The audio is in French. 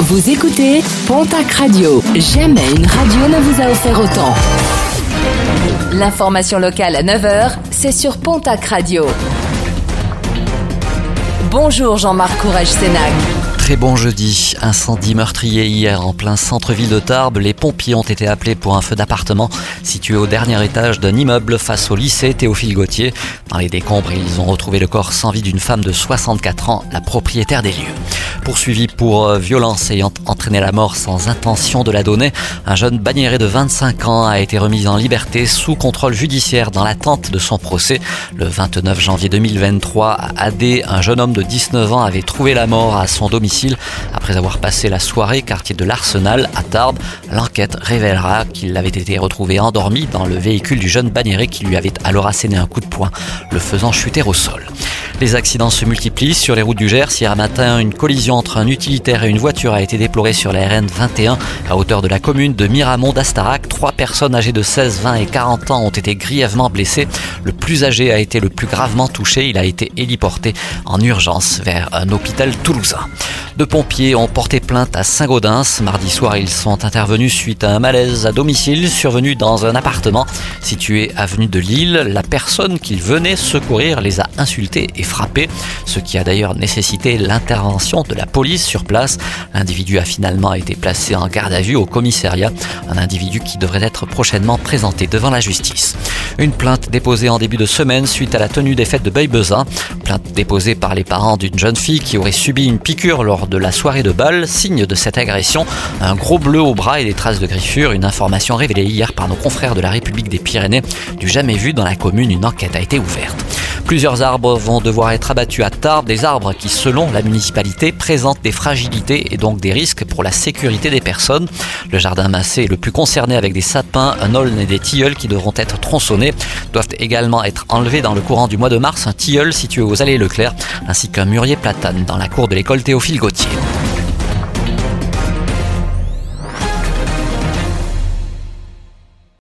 Vous écoutez Pontac Radio. Jamais une radio ne vous a offert autant. L'information locale à 9h, c'est sur Pontac Radio. Bonjour Jean-Marc Courage Sénac. Très bon jeudi. Incendie meurtrier hier en plein centre-ville de Tarbes. Les pompiers ont été appelés pour un feu d'appartement situé au dernier étage d'un immeuble face au lycée Théophile Gauthier. Dans les décombres, ils ont retrouvé le corps sans vie d'une femme de 64 ans, la propriétaire des lieux. Poursuivi pour euh, violence ayant entraîné la mort sans intention de la donner, un jeune bagnéré de 25 ans a été remis en liberté sous contrôle judiciaire dans l'attente de son procès. Le 29 janvier 2023, à Adé, un jeune homme de 19 ans avait trouvé la mort à son domicile après avoir passé la soirée quartier de l'Arsenal à Tarbes. L'enquête révélera qu'il avait été retrouvé endormi dans le véhicule du jeune Bagnéré qui lui avait alors asséné un coup de poing, le faisant chuter au sol. Les accidents se multiplient sur les routes du Gers. Hier matin, une collision entre un utilitaire et une voiture a été déplorée sur la RN 21 à hauteur de la commune de Miramont d'Astarac. Trois personnes âgées de 16, 20 et 40 ans ont été grièvement blessées. Le plus âgé a été le plus gravement touché. Il a été héliporté en urgence vers un hôpital toulousain. Deux pompiers ont porté plainte à Saint-Gaudens. Mardi soir, ils sont intervenus suite à un malaise à domicile survenu dans un appartement situé avenue de Lille. La personne qu'ils venaient secourir les a insultés et frappés, ce qui a d'ailleurs nécessité l'intervention de la police sur place. L'individu a finalement été placé en garde à vue au commissariat, un individu qui devrait être prochainement présenté devant la justice. Une plainte déposée en début de semaine suite à la tenue des fêtes de Beubezin. Plainte déposée par les parents d'une jeune fille qui aurait subi une piqûre lors de la soirée de bal. Signe de cette agression, un gros bleu au bras et des traces de griffures. Une information révélée hier par nos confrères de la République des Pyrénées. Du jamais vu dans la commune, une enquête a été ouverte. Plusieurs arbres vont devoir être abattus à Tarbes, des arbres qui, selon la municipalité, présentent des fragilités et donc des risques pour la sécurité des personnes. Le jardin massé est le plus concerné avec des sapins, un aulne et des tilleuls qui devront être tronçonnés. Doivent également être enlevés dans le courant du mois de mars un tilleul situé aux allées Leclerc ainsi qu'un mûrier platane dans la cour de l'école Théophile Gauthier.